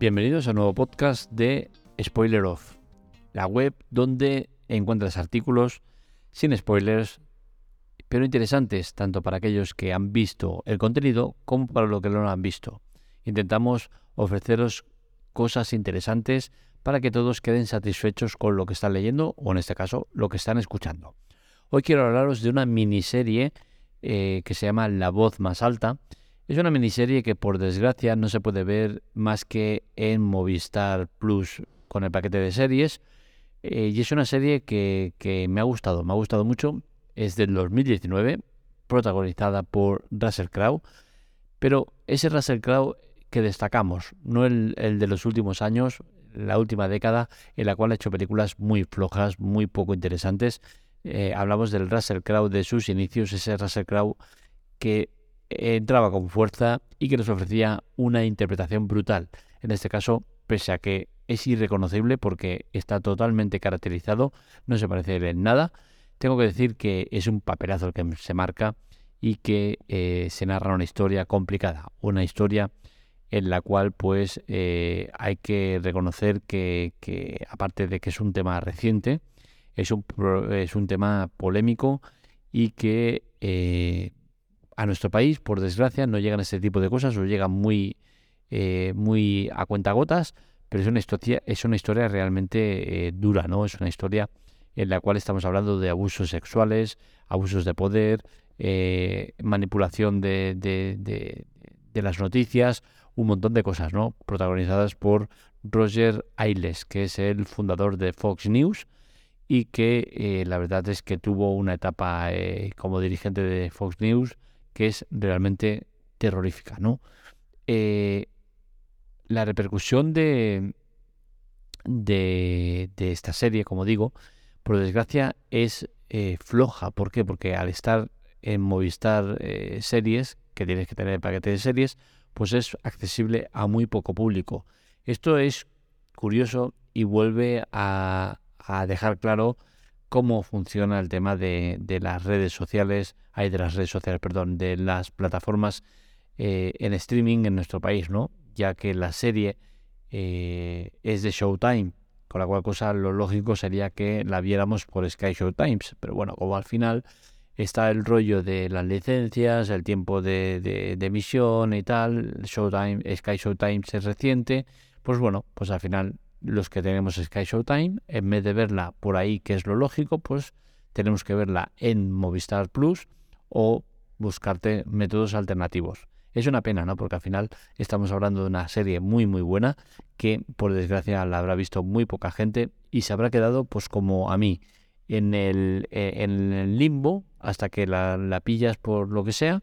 Bienvenidos a un nuevo podcast de Spoiler Off, la web donde encuentras artículos sin spoilers, pero interesantes tanto para aquellos que han visto el contenido como para los que no lo han visto. Intentamos ofreceros cosas interesantes para que todos queden satisfechos con lo que están leyendo o en este caso lo que están escuchando. Hoy quiero hablaros de una miniserie eh, que se llama La voz más alta. Es una miniserie que por desgracia no se puede ver más que en Movistar Plus con el paquete de series. Eh, y es una serie que, me ha gustado, me ha gustado mucho. Es del 2019, protagonizada por Russell Crowe. Pero ese Russell Crowe que destacamos, no el, el de los últimos años, la última década, en la cual ha hecho películas muy flojas, muy poco interesantes. Eh, hablamos del Russell Crowe de sus inicios, ese Russell Crowe que entraba con fuerza y que nos ofrecía una interpretación brutal. En este caso, pese a que es irreconocible porque está totalmente caracterizado, no se parece en nada, tengo que decir que es un papelazo el que se marca y que eh, se narra una historia complicada, una historia en la cual pues eh, hay que reconocer que, aparte de que es un tema reciente, es un, es un tema polémico y que eh, a nuestro país, por desgracia, no llegan este tipo de cosas o llegan muy, eh, muy a cuentagotas, pero es una historia, es una historia realmente eh, dura, ¿no? Es una historia en la cual estamos hablando de abusos sexuales, abusos de poder, manipulación de, de, de, de, las noticias, un montón de cosas, ¿no? Protagonizadas por Roger Ailes, que es el fundador de Fox News y que eh, la verdad es que tuvo una etapa eh, como dirigente de Fox News que es realmente terrorífica, ¿no? Eh, la repercusión de, de, de, esta serie, como digo, por desgracia es floja. ¿Por qué? Porque al estar en Movistar Series, que tienes que tener el paquete de series, pues es accesible a muy poco público. Esto es curioso y vuelve a dejar claro cómo funciona el tema de, de, las redes sociales, hay de las redes sociales, perdón, de las plataformas eh, en streaming en nuestro país, ¿no? Ya que la serie eh, es de Showtime, con la cual cosa lo lógico sería que la viéramos por Sky Showtimes, pero bueno, como al final está el rollo de las licencias, el tiempo de, de, emisión y tal, Showtime, Sky Showtimes es reciente, pues bueno, pues al final los que tenemos Sky Showtime, en vez de verla por ahí, que es lo lógico, pues tenemos que verla en Movistar Plus o buscarte métodos alternativos. Es una pena, ¿no? Porque al final estamos hablando de una serie muy muy buena que por desgracia la habrá visto muy poca gente y se habrá quedado pues como a mí en el, eh, en el limbo hasta que la, la, pillas por lo que sea.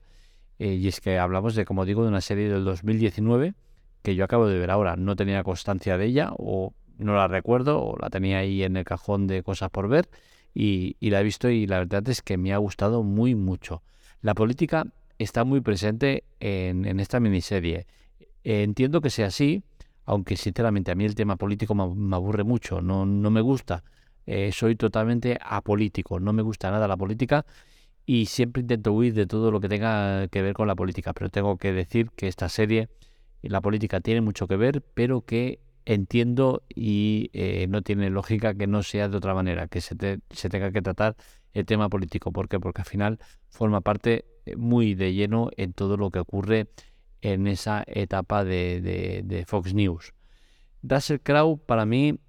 Eh, y es que hablamos de, como digo, de una serie del 2019 que yo acabo de ver ahora. No tenía constancia de ella o no la recuerdo o la tenía ahí en el cajón de cosas por ver y, la he visto y la verdad es que me ha gustado muy mucho. La política está muy presente en, esta miniserie. entiendo que sea así, aunque sinceramente a mí el tema político me, me aburre mucho, no, no me gusta. Eh, soy totalmente apolítico, no me gusta nada la política y siempre intento huir de todo lo que tenga que ver con la política, pero tengo que decir que esta serie la política tiene mucho que ver, pero que entiendo y eh, no tiene lógica que no sea de otra manera, que se, te, se, tenga que tratar el tema político. ¿Por qué? Porque al final forma parte eh, muy de lleno en todo lo que ocurre en esa etapa de Fox News. Russell Crowe, para mí,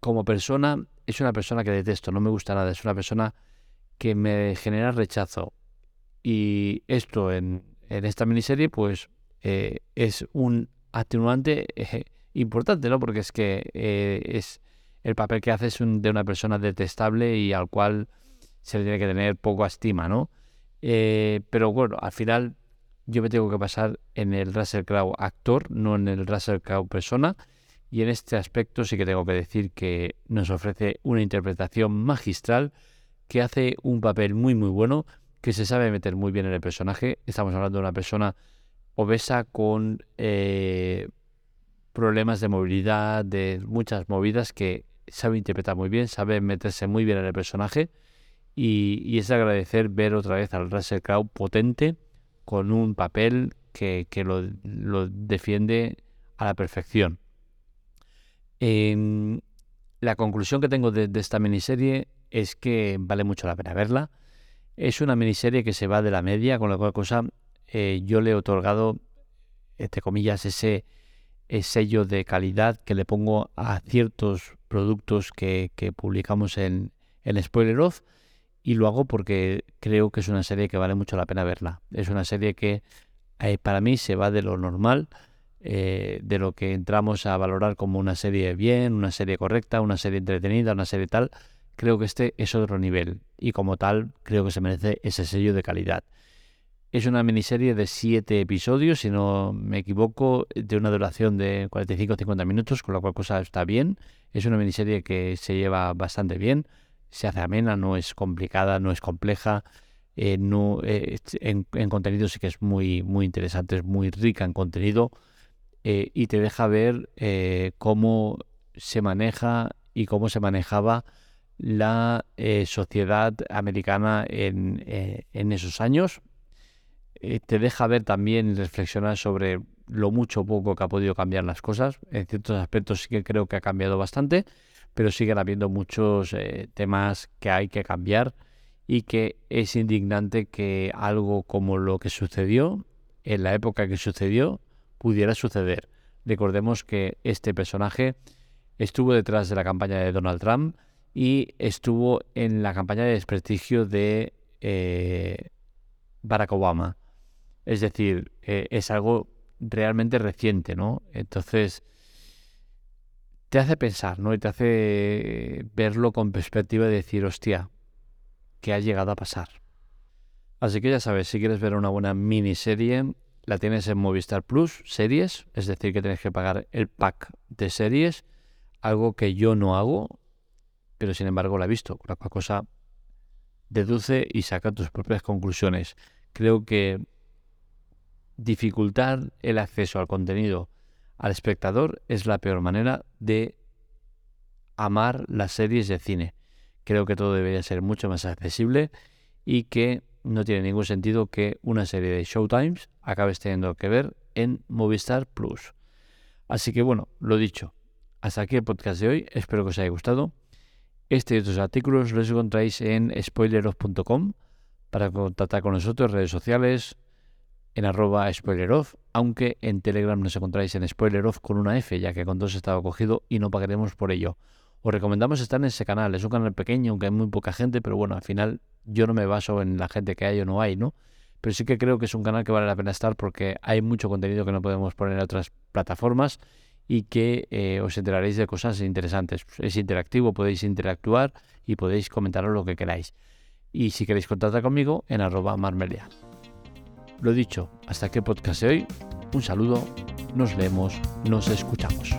como persona, es una persona que detesto, no me gusta nada, es una persona que me genera rechazo. Y esto en, en esta miniserie, pues eh, es un atenuante eh, importante, ¿no? Porque es que eh, es el papel que hace es de una persona detestable y al cual se le tiene que tener poco estima, ¿no? Pero bueno, al final yo me tengo que pasar en el Russell Crowe actor, no en el Russell Crowe persona. Y en este aspecto sí que tengo que decir que nos ofrece una interpretación magistral que hace un papel muy muy bueno, que se sabe meter muy bien en el personaje. Estamos hablando de una persona obesa con eh, problemas de movilidad, de muchas movidas que sabe interpretar muy bien, sabe meterse muy bien en el personaje y, es agradecer ver otra vez al Russell Crowe potente con un papel que, lo, lo, defiende a la perfección. la conclusión que tengo de, esta miniserie es que vale mucho la pena verla. Es una miniserie que se va de la media, con la cual cosa eh, yo le he otorgado, entre comillas, ese, sello de calidad que le pongo a ciertos productos que, publicamos en, en Spoiler Off y lo hago porque creo que es una serie que vale mucho la pena verla. Es una serie que eh, para mí se va de lo normal, eh, de lo que entramos a valorar como una serie bien, una serie correcta, una serie entretenida, una serie tal. Creo que este es otro nivel y como tal creo que se merece ese sello de calidad. Es una miniserie de siete episodios, si no me equivoco, de una duración de 45-50 minutos, con la cual cosa está bien. Es una miniserie que se lleva bastante bien, se hace amena, no es complicada, no es compleja. Eh, no, eh, en, contenido sí que es muy, muy interesante, es muy rica en contenido eh, y te deja ver cómo se maneja y cómo se manejaba la sociedad americana en, en, esos años. Te deja ver también reflexionar sobre lo mucho o poco que ha podido cambiar las cosas. En ciertos aspectos sí que creo que ha cambiado bastante, pero siguen habiendo muchos temas que hay que cambiar y que es indignante que algo como lo que sucedió en la época que sucedió pudiera suceder. Recordemos que este personaje estuvo detrás de la campaña de Donald Trump y estuvo en la campaña de desprestigio de eh, Barack Obama. Es decir, eh, es algo realmente reciente, ¿no? Entonces, te hace pensar, ¿no? Y te hace verlo con perspectiva de decir, hostia, que ha llegado a pasar. Así que ya sabes, si quieres ver una buena miniserie, la tienes en Movistar Plus, series, es decir, que tienes que pagar el pack de series, algo que yo no hago, pero sin embargo la he visto, la cosa deduce y saca tus propias conclusiones. Creo que dificultar el acceso al contenido al espectador es la peor manera de amar las series de cine. Creo que todo debería ser mucho más accesible y que no tiene ningún sentido que una serie de Showtimes acabes teniendo que ver en Movistar Plus. Así que bueno, lo dicho, hasta aquí el podcast de hoy, espero que os haya gustado. Este y otros artículos los encontráis en spoileroff.com para contactar con nosotros, redes sociales, en arroba spoileroff, aunque en Telegram nos encontráis en spoileroff con una F, ya que con dos estaba cogido y no pagaremos por ello os recomendamos estar en ese canal. Es un canal pequeño, aunque hay muy poca gente, pero bueno, al final yo no me baso en la gente que hay o no hay, ¿no? Pero sí que creo que es un canal que vale la pena estar porque hay mucho contenido que no podemos poner en otras plataformas y que eh, os enteraréis de cosas interesantes. Es interactivo, podéis interactuar y podéis comentaros lo que queráis. Y si queréis contactar conmigo, en arroba marmelia. Lo dicho, hasta aquí el podcast de hoy. Un saludo, nos vemos, nos escuchamos.